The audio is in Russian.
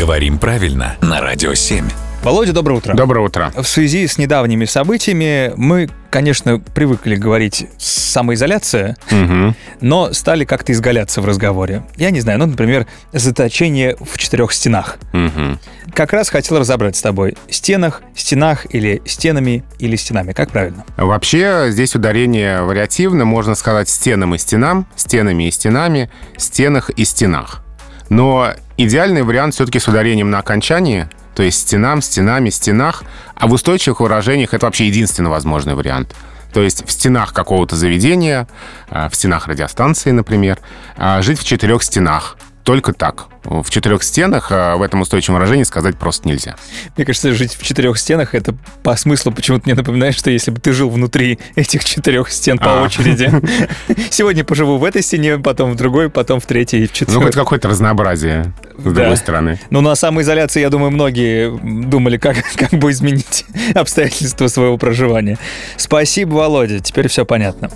Говорим правильно на Радио 7. Володя, доброе утро. Доброе утро. В связи с недавними событиями мы, конечно, привыкли говорить самоизоляция, Мгм. но стали как-то изгаляться в разговоре. Я не знаю, ну, например, заточение в четырех стенах. Мгм. Как раз хотел разобрать с тобой. Стенах, стенах или стенами или стенами. Как правильно? Вообще, здесь ударение вариативно. Можно сказать стенам и стенам, стенами и стенами, стенах и стенах. Но идеальный вариант все-таки с ударением на окончании, то есть стенам, стенами, стенах. А в устойчивых выражениях это вообще единственно возможный вариант. То есть в стенах какого-то заведения, а, в стенах радиостанции, например, а, жить в четырех стенах. Только так. В четырех стенах а, в этом устойчивом выражении сказать просто нельзя. Мне кажется, жить в четырех стенах это по смыслу почему-то мне напоминает, что если бы ты жил внутри этих четырех стен по А. очереди. Сегодня поживу в этой стене, потом в другой, потом в третьей и в Ну, четвертой. хоть какое-то разнообразие, с Да. другой стороны. Ну, на самоизоляции, я думаю, многие думали, как, как бы изменить обстоятельства своего проживания. Спасибо, Володя, теперь все понятно.